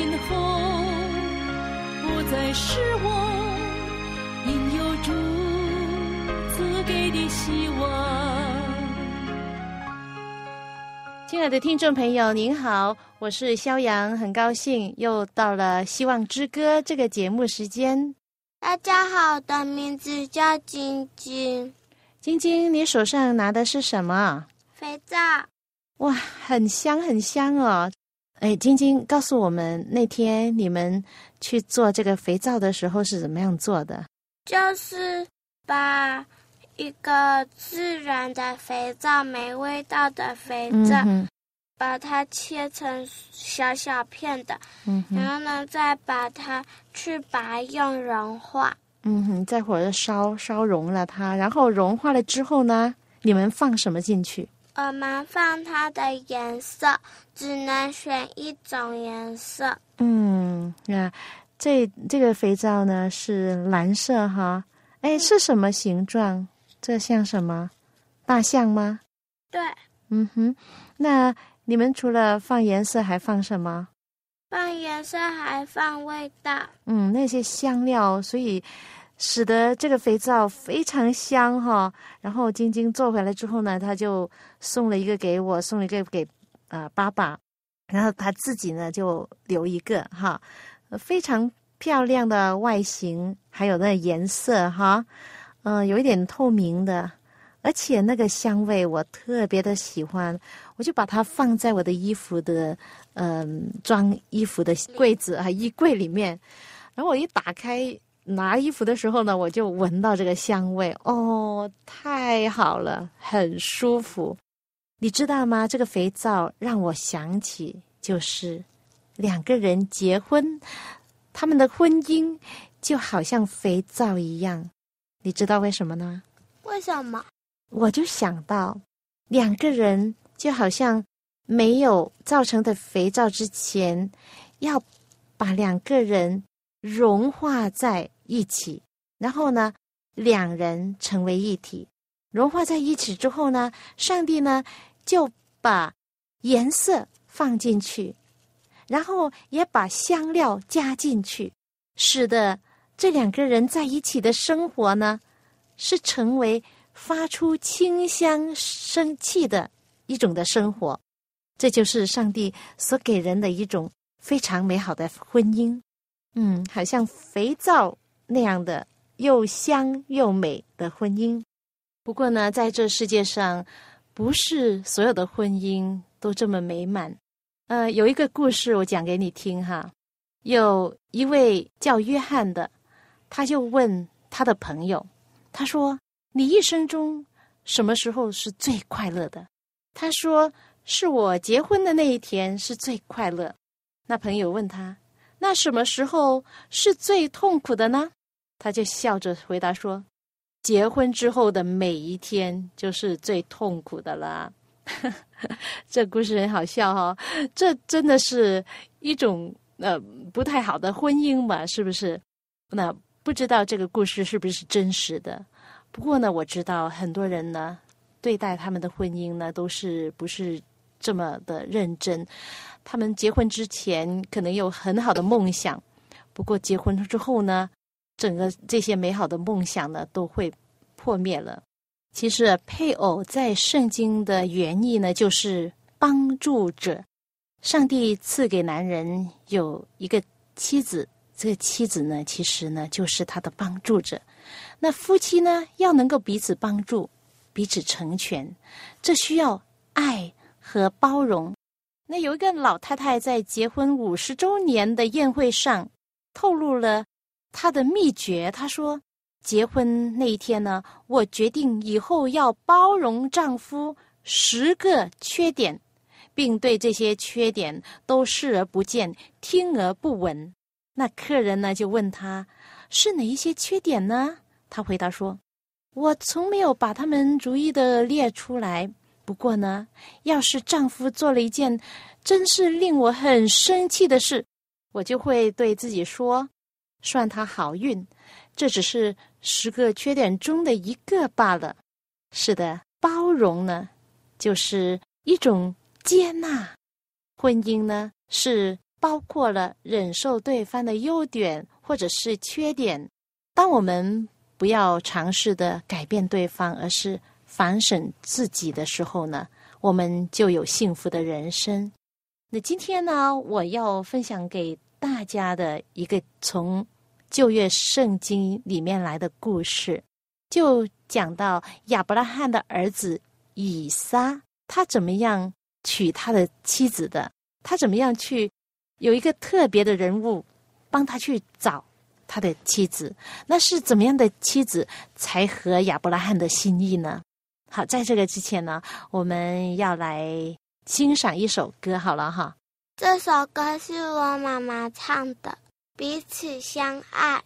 今后不再是我应有主赐给的希望。亲爱的听众朋友，您好，我是肖阳，很高兴又到了《希望之歌》这个节目时间。大家好，我的名字叫晶晶。晶晶，你手上拿的是什么？肥皂，哇，很香很香哦！哎，晶晶，告诉我们那天你们去做这个肥皂的时候是怎么样做的？就是把一个自然的肥皂，没味道的肥皂，把它切成小小片的，然后呢，再把它去把用融化。嗯哼，在火上烧烧融了它，然后融化了之后呢，你们放什么进去？我们放它的颜色，只能选一种颜色。嗯，那这这个肥皂呢是蓝色哈。哎，是什么形状？这像什么？大象吗？对。嗯哼，那你们除了放颜色，还放什么？放颜色还放味道。嗯，那些香料，所以。使得这个肥皂非常香哈，然后晶晶做回来之后呢，他就送了一个给我，送了一个给啊爸爸，然后他自己呢就留一个哈，非常漂亮的外形，还有那颜色哈，嗯，有一点透明的，而且那个香味我特别的喜欢，我就把它放在我的衣服的嗯装衣服的柜子啊衣柜里面，然后我一打开。拿衣服的时候呢，我就闻到这个香味，哦，太好了，很舒服。你知道吗？这个肥皂让我想起，就是两个人结婚，他们的婚姻就好像肥皂一样。你知道为什么呢？为什么？我就想到，两个人就好像没有造成的肥皂之前，要把两个人。融化在一起，然后呢，两人成为一体。融化在一起之后呢，上帝呢就把颜色放进去，然后也把香料加进去，使得这两个人在一起的生活呢，是成为发出清香生气的一种的生活。这就是上帝所给人的一种非常美好的婚姻。嗯，好像肥皂那样的又香又美的婚姻。不过呢，在这世界上，不是所有的婚姻都这么美满。呃，有一个故事我讲给你听哈。有一位叫约翰的，他就问他的朋友，他说：“你一生中什么时候是最快乐的？”他说：“是我结婚的那一天是最快乐。”那朋友问他。那什么时候是最痛苦的呢？他就笑着回答说：“结婚之后的每一天就是最痛苦的啦。”这故事很好笑哈，这真的是一种呃不太好的婚姻吧？是不是？那不知道这个故事是不是真实的？不过呢，我知道很多人呢对待他们的婚姻呢都是不是这么的认真。他们结婚之前可能有很好的梦想，不过结婚之后呢，整个这些美好的梦想呢都会破灭了。其实配偶在圣经的原意呢就是帮助者，上帝赐给男人有一个妻子，这个妻子呢其实呢就是他的帮助者。那夫妻呢要能够彼此帮助，彼此成全，这需要爱和包容。那有一个老太太在结婚五十周年的宴会上透露了她的秘诀。她说：“结婚那一天呢，我决定以后要包容丈夫，十个缺点，并对这些缺点都视而不见、听而不闻。那客人呢，就问他是哪一些缺点呢？他回答说：“我从没有把他们逐一的列出来。不过呢，要是丈夫做了一件真是令我很生气的事，我就会对自己说，算他好运。这只是十个缺点中的一个罢了。是的，包容呢，就是一种接纳。婚姻呢，是包括了忍受对方的优点或者是缺点。当我们不要尝试的改变对方，而是反省自己的时候呢，我们就有幸福的人生。那今天呢，我要分享给大家的一个从旧约圣经里面来的故事，就讲到亚伯拉罕的儿子以撒，他怎么样娶他的妻子的，他怎么样去有一个特别的人物帮他去找。他的妻子，那是怎么样的妻子才合亚伯拉罕的心意呢？好，在这个之前呢，我们要来欣赏一首歌，好了哈。这首歌是我妈妈唱的，《彼此相爱》。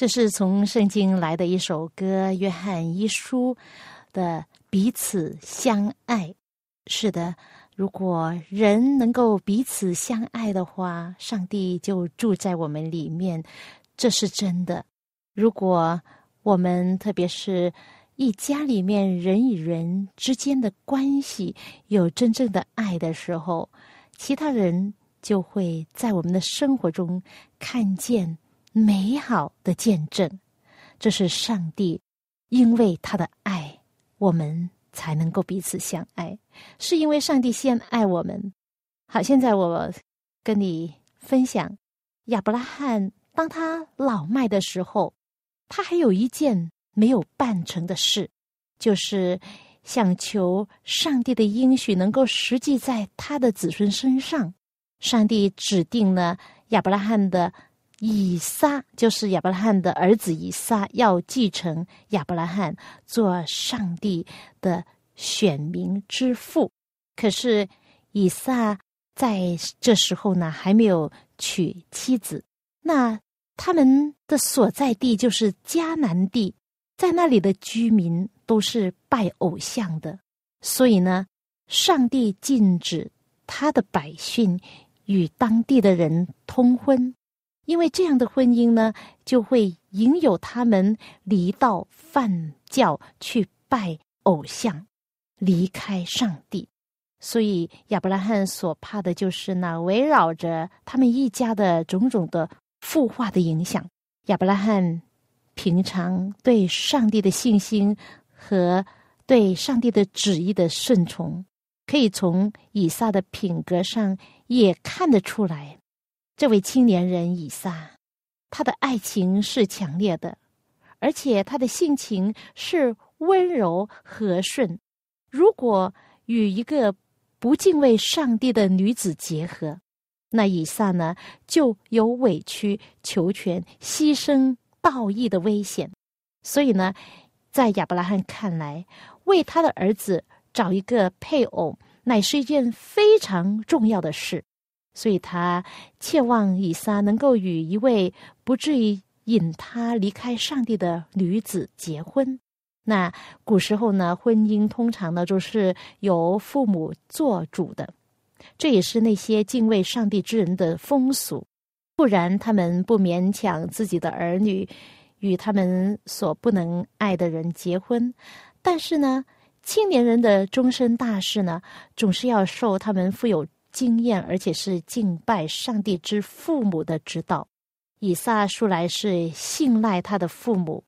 这是从圣经来的一首歌，《约翰一书》的彼此相爱。是的，如果人能够彼此相爱的话，上帝就住在我们里面，这是真的。如果我们特别是一家里面人与人之间的关系有真正的爱的时候，其他人就会在我们的生活中看见。美好的见证，这是上帝因为他的爱，我们才能够彼此相爱，是因为上帝先爱我们。好，现在我跟你分享亚伯拉罕，当他老迈的时候，他还有一件没有办成的事，就是想求上帝的应许能够实际在他的子孙身上。上帝指定了亚伯拉罕的。以撒就是亚伯拉罕的儿子，以撒要继承亚伯拉罕做上帝的选民之父。可是以撒在这时候呢，还没有娶妻子。那他们的所在地就是迦南地，在那里的居民都是拜偶像的，所以呢，上帝禁止他的百姓与当地的人通婚。因为这样的婚姻呢，就会引诱他们离道犯教，去拜偶像，离开上帝。所以亚伯拉罕所怕的就是那围绕着他们一家的种种的腐化的影响。亚伯拉罕平常对上帝的信心和对上帝的旨意的顺从，可以从以撒的品格上也看得出来。这位青年人以撒，他的爱情是强烈的，而且他的性情是温柔和顺。如果与一个不敬畏上帝的女子结合，那以撒呢就有委曲求全、牺牲道义的危险。所以呢，在亚伯拉罕看来，为他的儿子找一个配偶，乃是一件非常重要的事。所以他切望以撒能够与一位不至于引他离开上帝的女子结婚。那古时候呢，婚姻通常呢就是由父母做主的，这也是那些敬畏上帝之人的风俗。不然，他们不勉强自己的儿女与他们所不能爱的人结婚。但是呢，青年人的终身大事呢，总是要受他们富有经验而且是敬拜上帝之父母的指导。以撒素来是信赖他的父母，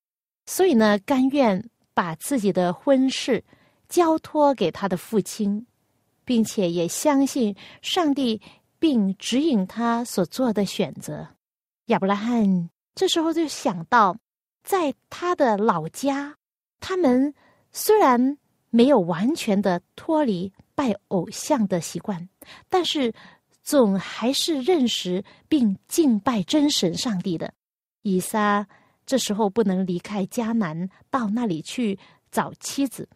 所以呢，甘愿把自己的婚事交托给他的父亲，并且也相信上帝。并指引他所做的选择。亚伯拉罕这时候就想到，在他的老家，他们虽然没有完全的脱离拜偶像的习惯，但是总还是认识并敬拜真神上帝的。以撒这时候不能离开迦南到那里去找妻子，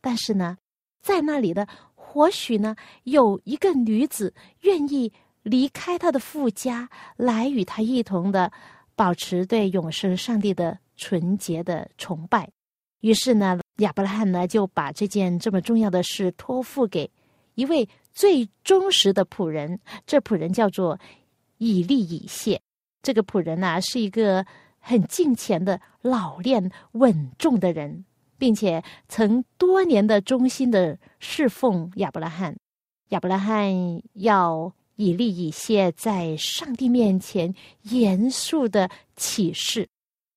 但是呢，在那里的。或许呢，有一个女子愿意离开他的父家，来与他一同的保持对永生上帝的纯洁的崇拜。于是呢，亚伯拉罕呢就把这件这么重要的事托付给一位最忠实的仆人。这仆人叫做以利以谢。这个仆人呢是一个很敬虔的老练稳重的人。并且曾多年的忠心的侍奉亚伯拉罕，亚伯拉罕要以利以谢在上帝面前严肃的起誓，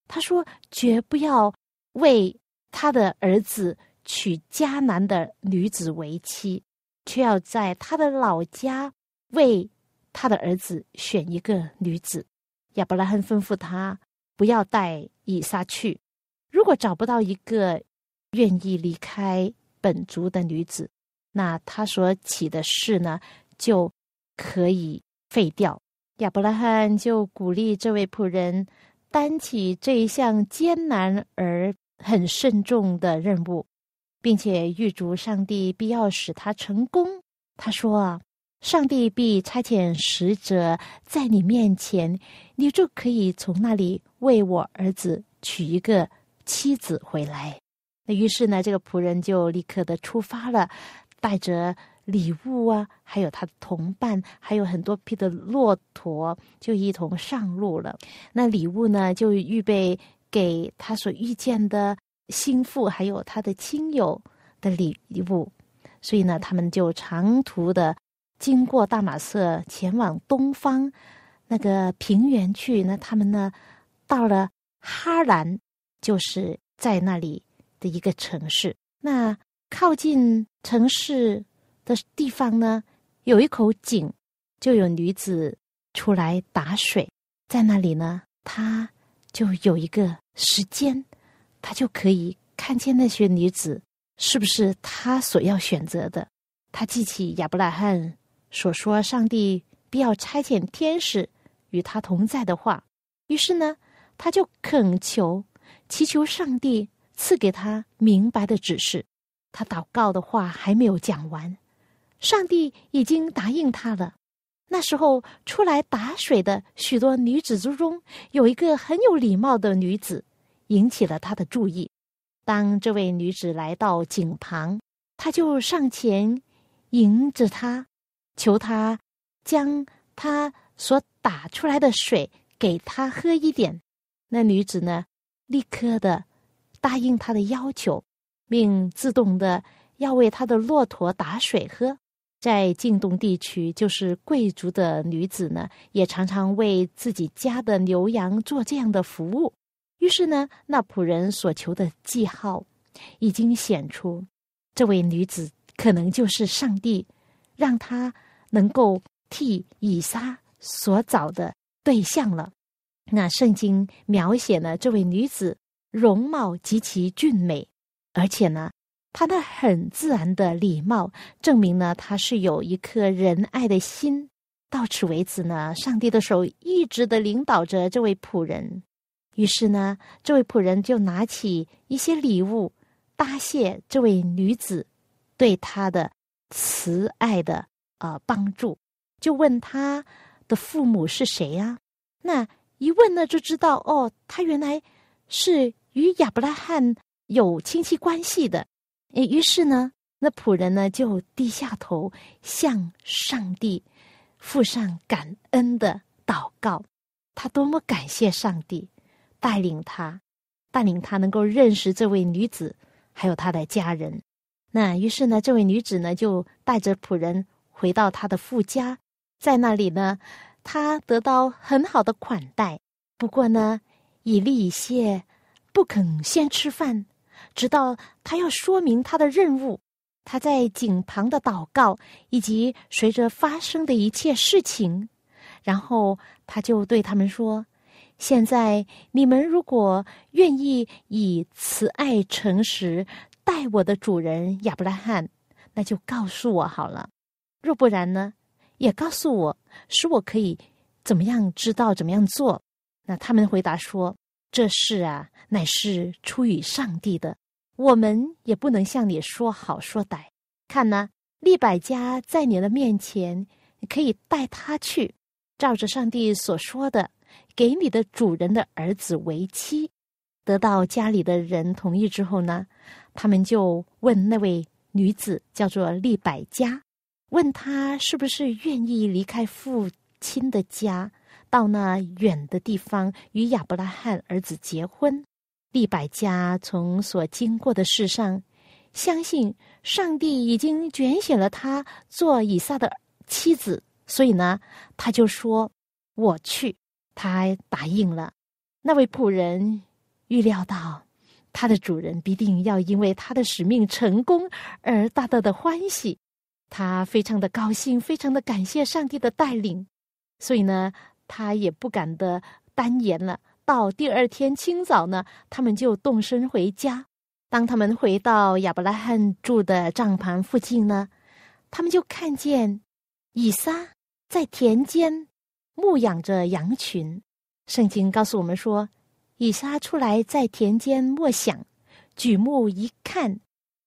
他说绝不要为他的儿子娶迦南的女子为妻，却要在他的老家为他的儿子选一个女子。亚伯拉罕吩咐他不要带以撒去，如果找不到一个。愿意离开本族的女子，那他所起的事呢，就可以废掉。亚伯拉罕就鼓励这位仆人担起这一项艰难而很慎重的任务，并且预祝上帝必要使他成功。他说：“啊，上帝必差遣使者在你面前，你就可以从那里为我儿子娶一个妻子回来。”那于是呢，这个仆人就立刻的出发了，带着礼物啊，还有他的同伴，还有很多匹的骆驼，就一同上路了。那礼物呢，就预备给他所遇见的心腹，还有他的亲友的礼物。所以呢，他们就长途的经过大马色，前往东方那个平原去。那他们呢，到了哈兰，就是在那里。的一个城市，那靠近城市的地方呢，有一口井，就有女子出来打水，在那里呢，她就有一个时间，他就可以看见那些女子是不是他所要选择的。他记起亚伯拉罕所说上帝必要差遣天使与他同在的话，于是呢，他就恳求祈求上帝。赐给他明白的指示，他祷告的话还没有讲完，上帝已经答应他了。那时候出来打水的许多女子之中，有一个很有礼貌的女子，引起了他的注意。当这位女子来到井旁，他就上前迎着她，求她将他所打出来的水给他喝一点。那女子呢，立刻的。答应他的要求，并自动的要为他的骆驼打水喝。在晋东地区，就是贵族的女子呢，也常常为自己家的牛羊做这样的服务。于是呢，那仆人所求的记号已经显出，这位女子可能就是上帝让他能够替以撒所找的对象了。那圣经描写呢，这位女子。容貌极其俊美，而且呢，他的很自然的礼貌，证明呢，他是有一颗仁爱的心。到此为止呢，上帝的手一直的领导着这位仆人。于是呢，这位仆人就拿起一些礼物，答谢这位女子对他的慈爱的呃帮助，就问他的父母是谁呀？那一问呢，就知道哦，他原来是与亚伯拉罕有亲戚关系的。于是呢，那仆人呢就低下头向上帝附上感恩的祷告。他多么感谢上帝带领他，带领他能够认识这位女子，还有他的家人。那于是呢，这位女子呢就带着仆人回到她的父家，在那里呢，她得到很好的款待。不过呢，以利以谢不肯先吃饭，直到他要说明他的任务。他在井旁的祷告，以及随着发生的一切事情，然后他就对他们说：“现在你们如果愿意以慈爱诚实。”待我的主人亚伯拉罕，那就告诉我好了。若不然呢，也告诉我，使我可以怎么样知道怎么样做。那他们回答说：“这事啊，乃是出于上帝的，我们也不能向你说好说歹。看呢，利百加在你的面前，可以带他去，照着上帝所说的，给你的主人的儿子为妻。得到家里的人同意之后呢？”他们就问那位女子，叫做利百加，问她是不是愿意离开父亲的家，到那远的地方与亚伯拉罕儿子结婚。利百加从所经过的事上，相信上帝已经拣选了他做以撒的妻子，所以呢，他就说：“我去。”他答应了。那位仆人预料到。他的主人必定要因为他的使命成功而大大的欢喜，他非常的高兴，非常的感谢上帝的带领，所以呢，他也不敢的单言了。到第二天清早呢，他们就动身回家。当他们回到亚伯拉罕住的帐篷附近呢，他们就看见以撒在田间牧养着羊群。圣经告诉我们说。以撒出来在田间默想，举目一看，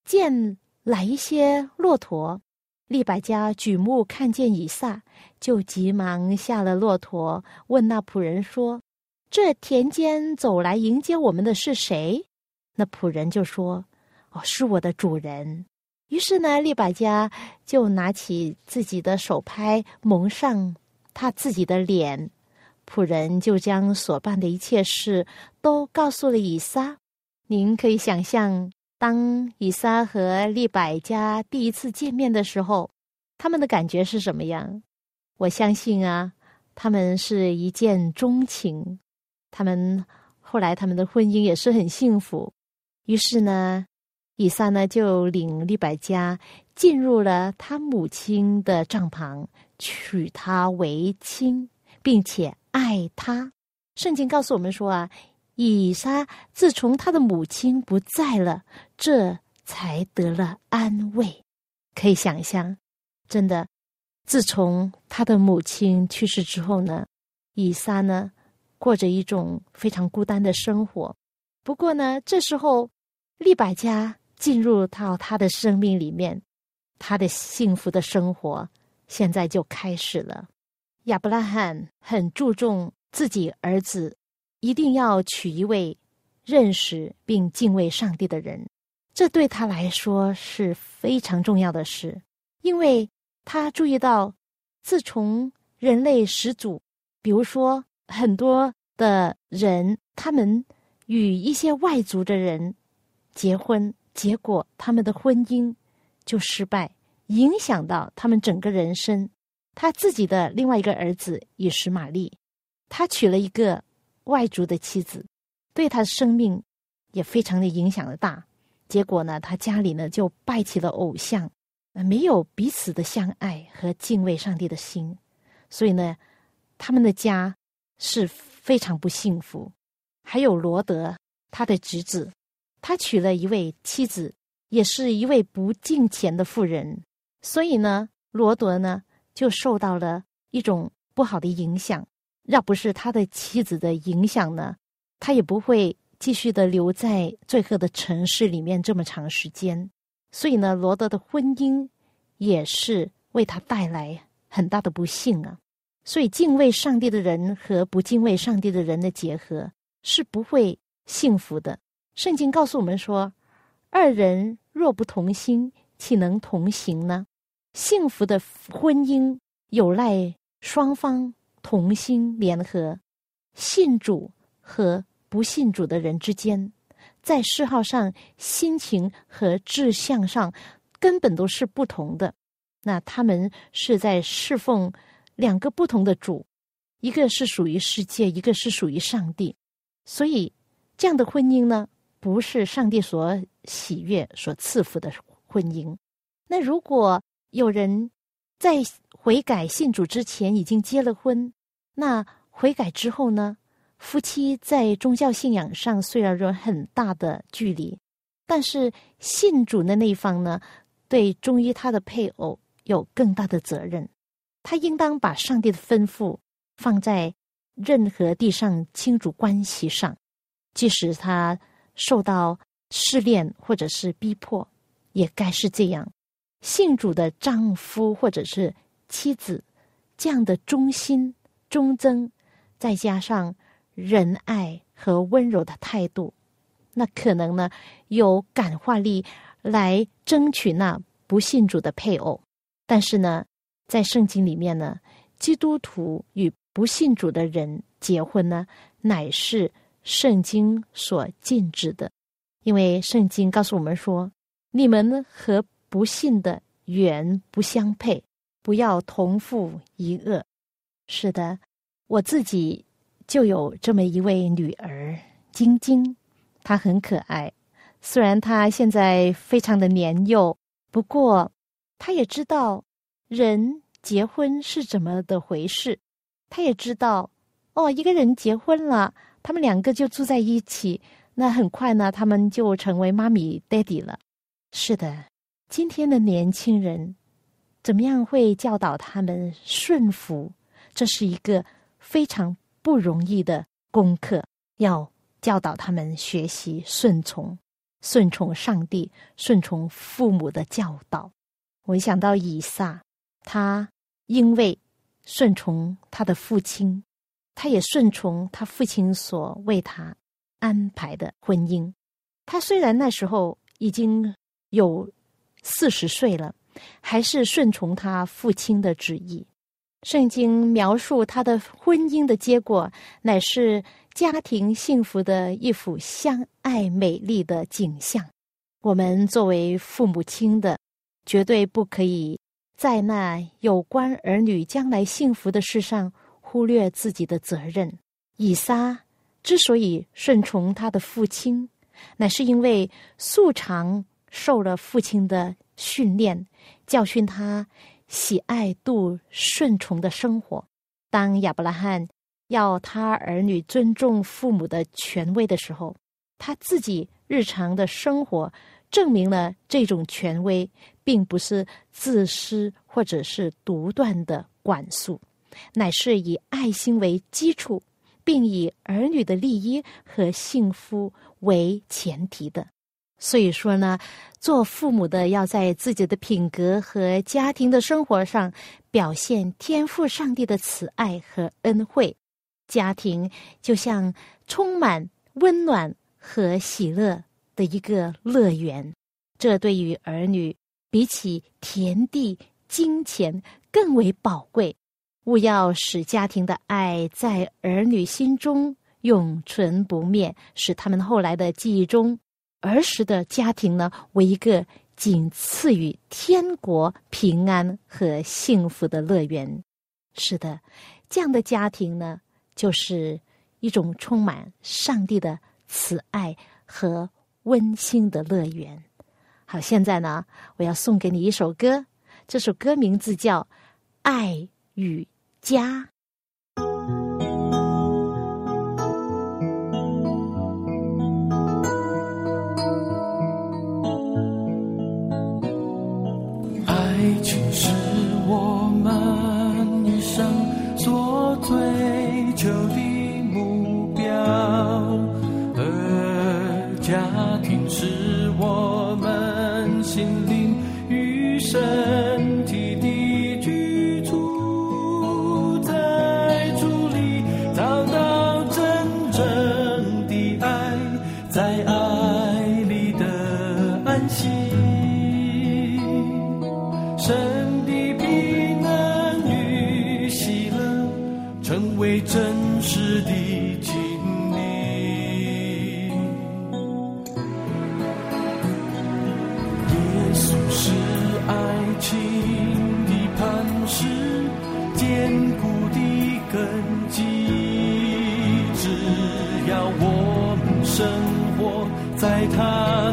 见来一些骆驼。利百加举目看见以撒，就急忙下了骆驼，问那仆人说：“这田间走来迎接我们的是谁？”那仆人就说：“哦，是我的主人。”于是呢，利百加就拿起自己的手拍，蒙上他自己的脸。仆人就将所办的一切事都告诉了以撒。您可以想象，当以撒和利百加第一次见面的时候，他们的感觉是什么样？我相信啊，他们是一见钟情。他们后来他们的婚姻也是很幸福。于是呢，以撒呢就领利百加进入了他母亲的帐篷，娶她为妻，并且。爱她，圣经告诉我们说啊，以撒自从他的母亲不在了，这才得了安慰。可以想象，真的，自从他的母亲去世之后呢，以撒呢过着一种非常孤单的生活。不过呢，这时候利百加进入到他的生命里面，他的幸福的生活现在就开始了。亚伯拉罕很注重自己儿子一定要娶一位认识并敬畏上帝的人，这对他来说是非常重要的事，因为他注意到，自从人类始祖，比如说很多的人，他们与一些外族的人结婚，结果他们的婚姻就失败，影响到他们整个人生。他自己的另外一个儿子也是玛丽，他娶了一个外族的妻子，对他的生命也非常的影响的大。结果呢，他家里呢就拜起了偶像，没有彼此的相爱和敬畏上帝的心，所以呢，他们的家是非常不幸福。还有罗德，他的侄子，他娶了一位妻子，也是一位不敬钱的妇人，所以呢，罗德呢。就受到了一种不好的影响。要不是他的妻子的影响呢，他也不会继续的留在罪恶的城市里面这么长时间。所以呢，罗德的婚姻也是为他带来很大的不幸啊。所以，敬畏上帝的人和不敬畏上帝的人的结合是不会幸福的。圣经告诉我们说：“二人若不同心，岂能同行呢？”幸福的婚姻有赖双方同心联合。信主和不信主的人之间，在嗜好上、心情和志向上根本都是不同的。那他们是在侍奉。两个不同的主，一个是属于世界，一个是属于上帝，所以这样的婚姻呢，不是上帝所喜悦、所赐福的婚姻。那如果有人在悔改信主之前已经结了婚，那悔改之后呢，夫妻在宗教信仰上虽然有很大的距离，但是信主的那一方呢，对忠于他的配偶有更大的责任。他应当把上帝的吩咐放在任何地上亲主关系上，即使他受到试炼或者是逼迫，也该是这样。信主的丈夫或者是妻子，这样的忠心忠贞，再加上仁爱和温柔的态度，那可能呢有感化力来争取那不信主的配偶，但是呢。在圣经里面呢，基督徒与不信主的人结婚呢，乃是圣经所禁止的。因为圣经告诉我们说，你们和不信的原不相配，不要同父一轭。是的，我自己就有这么一位女儿晶晶，她很可爱。虽然她现在非常的年幼，不过她也知道。人结婚是怎么的回事？他也知道哦，一个人结婚了，他们两个就住在一起，那很快呢，他们就成为妈咪、爹地了。是的，今天的年轻人怎么样会教导他们顺服？这是一个非常不容易的功课，要教导他们学习顺从，顺从上帝，顺从父母的教导。我想到以撒。他因为顺从他的父亲，他也顺从他父亲所为他安排的婚姻。他虽然那时候已经有四十岁了，还是顺从他父亲的旨意。圣经描述他的婚姻的结果，乃是家庭幸福的一幅相爱美丽的景象。我们作为父母亲的，绝对不可以。在那有关儿女将来幸福的事上，忽略自己的责任。以撒之所以顺从他的父亲，乃是因为素常受了父亲的训练，教训他喜爱度顺从的生活。当亚伯拉罕要他儿女尊重父母的权威的时候，他自己日常的生活。证明了这种权威并不是自私或者是独断的管束，乃是以爱心为基础，并以儿女的利益和幸福为前提的。所以说呢，做父母的要在自己的品格和家庭的生活上表现天赋上帝的慈爱和恩惠，家庭就像充满温暖和喜乐。的一个乐园，这对于儿女比起田地、金钱更为宝贵。务要使家庭的爱在儿女心中永存不灭，使他们后来的记忆中儿时的家庭呢，为一个仅次于天国平安和幸福的乐园。是的，这样的家庭呢，就是一种充满上帝的慈爱和。温馨的乐园。好，现在呢，我要送给你一首歌，这首歌名字叫《爱与家》。身体的居住在主里，找到真正的爱，在爱里的安心。神的平安与喜乐，成为真实的情。根基只要我们生活在他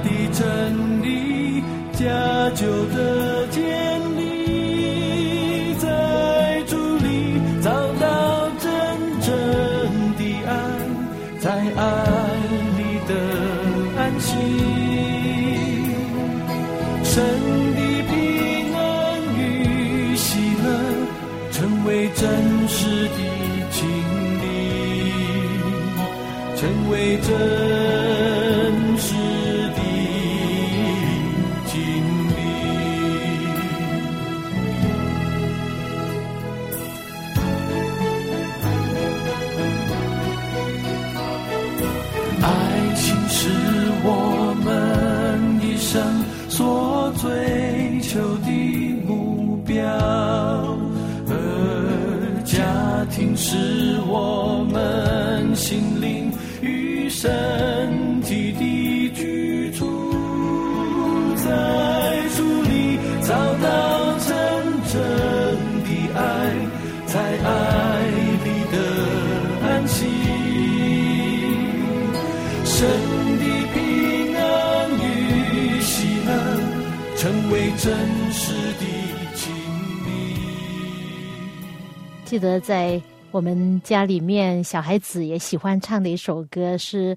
记得在。我们家里面小孩子也喜欢唱的一首歌是：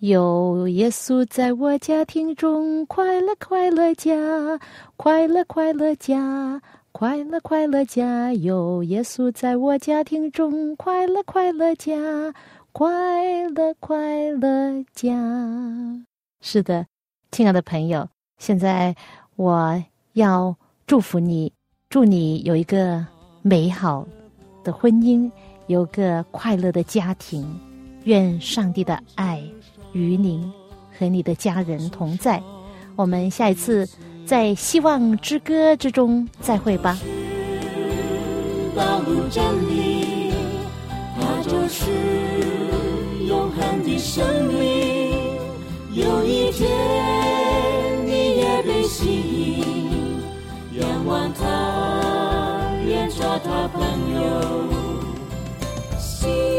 有耶稣在我家庭中，快乐快乐家，快乐快乐家，快乐快乐家。有耶稣在我家庭中，快乐快乐家，快乐快乐家。是的，亲爱的朋友，现在我要祝福你，祝你有一个美好的婚姻。有个快乐的家庭，愿上帝的爱与您和你的家人同在。我们下一次在希望之歌之中再会吧。道路真理，它就是永恒的生命。有一天你也被吸引，仰望他，他朋友。心。